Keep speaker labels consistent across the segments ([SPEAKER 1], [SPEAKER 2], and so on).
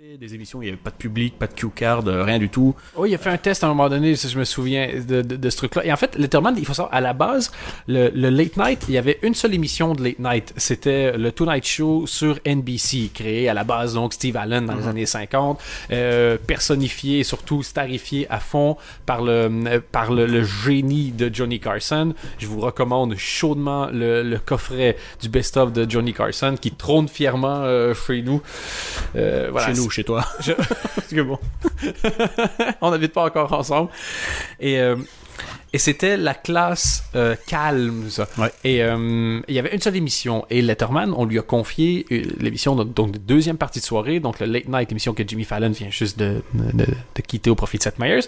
[SPEAKER 1] des émissions, il n'y avait pas de public, pas de cue card, euh, rien du tout.
[SPEAKER 2] Oui, il a fait un test à un moment donné, si je me souviens de, de, de ce truc-là. Et en fait, Letterman, il faut savoir, à la base, le, le Late Night, il y avait une seule émission de Late Night. C'était le Tonight Show sur NBC, créé à la base, donc Steve Allen dans les années 50, euh, personnifié et surtout starifié à fond par le, euh, par le, le génie de Johnny Carson. Je vous recommande chaudement le, le coffret du best-of de Johnny Carson qui trône fièrement euh, chez nous. Euh, voilà,
[SPEAKER 1] Chez nous, chez toi?
[SPEAKER 2] Parce que bon, on n'habite pas encore ensemble. Et, euh, et c'était la classe euh, calme, ça.
[SPEAKER 1] Ouais.
[SPEAKER 2] Et euh, il y avait une seule émission. Et Letterman, on lui a confié euh, l'émission de, donc de deuxième partie de soirée, donc le Late Night, l'émission que Jimmy Fallon vient juste de, de, de quitter au profit de Seth Meyers.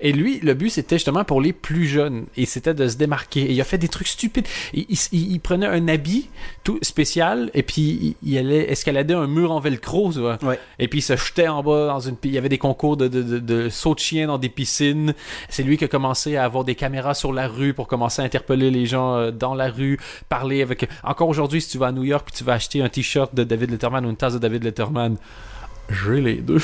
[SPEAKER 2] Et lui, le but, c'était justement pour les plus jeunes. Et c'était de se démarquer. Et il a fait des trucs stupides. Il, il- il- il prenait un habit tout spécial et puis il, il allait escalader un mur en velcro, tu vois.
[SPEAKER 1] Ouais.
[SPEAKER 2] Et puis il se jetait en bas dans une. Il y avait des concours de, de, de, de saut de chien dans des piscines. C'est lui qui a commencé à avoir des caméras sur la rue pour commencer à interpeller les gens euh, dans la rue, parler avec. Encore aujourd'hui, si tu vas à New York puis tu vas acheter un t-shirt de David Letterman ou une tasse de David Letterman, j'ai les deux.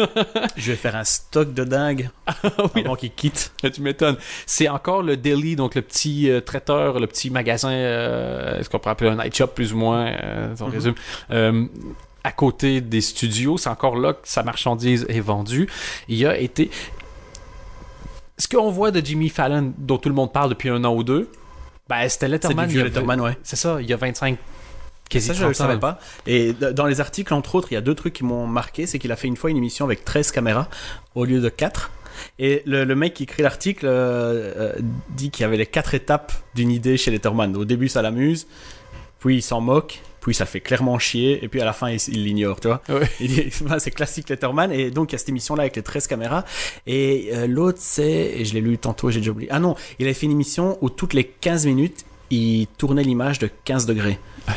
[SPEAKER 1] Je vais faire un stock de dingue avant qu'il quitte.
[SPEAKER 2] tu m'étonnes. C'est encore le deli, donc le petit euh, traiteur, le petit magasin, euh, ce qu'on pourrait appeler un night shop plus ou moins, euh, on résume. Euh, à côté des studios, c'est encore là que sa marchandise est vendue. Il a été... Qu'on voit de Jimmy Fallon, dont tout le monde parle depuis un an ou deux, ben, c'était
[SPEAKER 1] C'est
[SPEAKER 2] Letterman. a-
[SPEAKER 1] Letterman, ouais.
[SPEAKER 2] C'est ça, il y a 25... Quasi
[SPEAKER 1] Ça, je ne le
[SPEAKER 2] 30 ans.
[SPEAKER 1] savais pas. Et dans les articles, entre autres, il y a deux trucs qui m'ont marqué. C'est qu'il a fait une fois une émission avec 13 caméras au lieu de 4. Et le, le mec qui écrit l'article euh, euh, dit qu'il y avait les quatre étapes d'une idée chez Letterman. Au début, ça l'amuse, puis il s'en moque, puis ça le fait clairement chier, et puis à la fin, il l'ignore, tu vois.
[SPEAKER 2] Ouais.
[SPEAKER 1] Bah, c'est classique Letterman, et donc il y a cette émission-là avec les 13 caméras. Et euh, l'autre, c'est, et je l'ai lu tantôt, j'ai déjà oublié. Ah non, il avait fait une émission où toutes les 15 minutes, il tournait l'image de 15 degrés.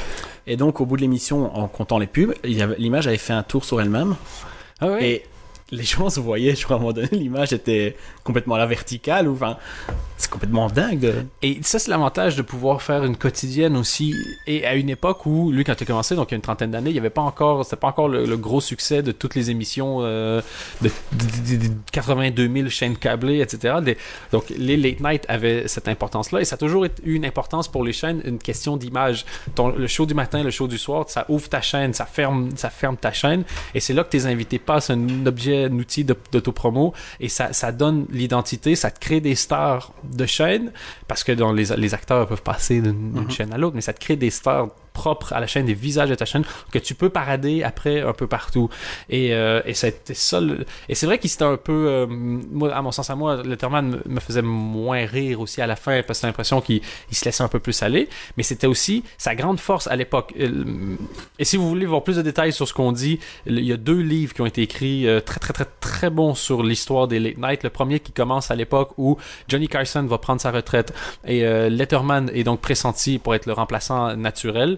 [SPEAKER 1] Et donc, au bout de l'émission, en comptant les pubs, l'image avait fait un tour sur elle-même.
[SPEAKER 2] Ah ouais?
[SPEAKER 1] Et les gens se voyaient, je crois, à un moment donné, l'image était complètement à la verticale. Ou, enfin, c'est complètement dingue.
[SPEAKER 2] Et ça, c'est l'avantage de pouvoir faire une quotidienne aussi. Et à une époque où, lui, quand il a commencé, donc il y a une trentaine d'années, il n'y avait pas encore, c'était pas encore le, gros succès de toutes les émissions euh, de, de- de- de 82 000 chaînes câblées, etc. Donc les late night avaient cette importance-là. Et ça a toujours eu une importance pour les chaînes, une question d'image. Le show du matin, le show du soir, ça ouvre ta chaîne, ça ferme, ça ferme ta chaîne. Et c'est là que tes invités passent un objet, un outil d'autopromo. Et ça, ça donne l'identité, ça te crée des stars de chaîne. Parce que dans les, les acteurs peuvent passer d'une d'une chaîne à l'autre, mais ça te crée des stars propres à la chaîne, des visages de ta chaîne que tu peux parader après un peu partout. Et, euh, et c'était ça. le- Et c'est vrai qu'il s'était un peu, euh, moi, à mon sens à moi, Letterman me- me faisait moins rire aussi à la fin parce que j'ai l'impression qu'il il se laissait un peu plus aller. Mais c'était aussi sa grande force à l'époque. Euh, Et si vous voulez voir plus de détails sur ce qu'on dit, il y a deux livres qui ont été écrits euh, très très très très bons sur l'histoire des late night. Le premier qui commence à l'époque où Johnny Carson va prendre sa retraite et Letterman est donc pressenti pour être le remplaçant naturel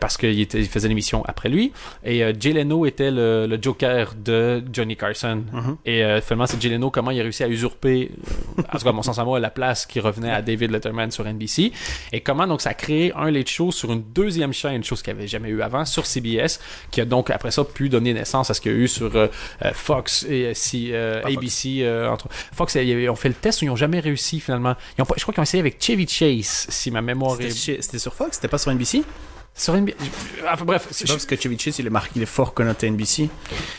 [SPEAKER 2] parce qu'il il faisait l'émission après lui. Et euh, Jay Leno était le, le Joker de Johnny Carson.
[SPEAKER 1] Mhm.
[SPEAKER 2] Et euh, finalement, c'est Jay Leno comment il a réussi à usurper, euh, en tout cas, mon sens à moi, la place qui revenait à David Letterman sur NBC. Et comment donc ça a créé un late show sur une deuxième chaîne, chose qu'il n'y avait jamais eu avant, sur CBS, qui a donc après ça pu donner naissance à ce qu'il y a eu sur euh, euh, Fox et euh, si, euh. ABC. euh, entre... Fox, ils ont fait le test, ils n'ont jamais réussi finalement. Ils ont pas- je crois qu'ils ont essayé avec Chevy Chase, si ma mémoire est.
[SPEAKER 1] c'était sur Fox, c'était pas sur NBC
[SPEAKER 2] Sur NBC. Enfin bref,
[SPEAKER 1] C'est pas parce que Chevy Chase, il est marqué, il est fort connoté NBC.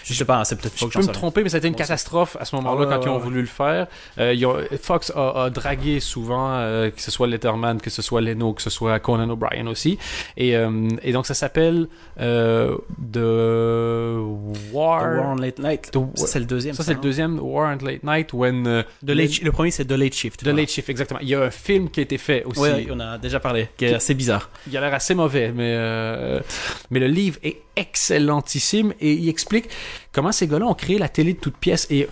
[SPEAKER 1] Je sais pas, hein, c'est peut-être
[SPEAKER 2] Je
[SPEAKER 1] Fox,
[SPEAKER 2] peux me tromper, mais ça a été une catastrophe à ce moment-là
[SPEAKER 1] Ah ouais,
[SPEAKER 2] quand ils ont voulu le faire. Euh, ils ont- Fox a, a dragué souvent, euh, que ce soit Letterman, que ce soit Leno, que ce soit Conan O'Brien aussi. Et, euh, et donc ça s'appelle euh, The War.
[SPEAKER 1] The War on Late Night.
[SPEAKER 2] The-
[SPEAKER 1] Ça, c'est le deuxième.
[SPEAKER 2] Ça, c'est le deuxième, War on Late Night, when. euh,
[SPEAKER 1] The Late- Le premier, c'est The Late Shift.
[SPEAKER 2] The Late Shift, exactement. Il y a un film qui a été fait aussi.
[SPEAKER 1] Oui, on a déjà parlé, qui est assez bizarre.
[SPEAKER 2] Il a l'air assez mauvais, mais, euh, mais le livre est excellentissime et il explique comment ces gars-là ont créé la télé de toutes pièces. Et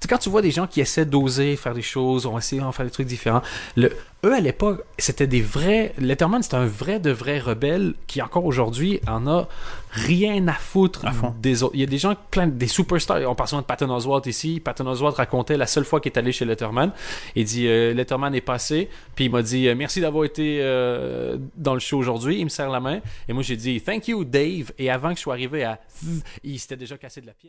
[SPEAKER 2] sais, quand tu vois des gens qui essaient d'oser faire des choses, on va essayer d'en faire des trucs différents. Le, eux, à l'époque, c'était des vrais. Letterman, c'était un vrai de vrai rebelle qui, encore aujourd'hui, en a rien à foutre
[SPEAKER 1] À fond.
[SPEAKER 2] des autres. Il y a des gens, plein des superstars. On parle souvent de Patton Oswalt ici. Patton Oswalt racontait la seule fois qu'il est allé chez Letterman. Il dit euh, Letterman est passé, puis il m'a dit euh, merci d'avoir été euh, dans le show aujourd'hui. Il me serre la main. Et moi, j'ai dit thank you, Dave. Et avant que je sois arrivé à. Il s'était déjà cassé de la pièce.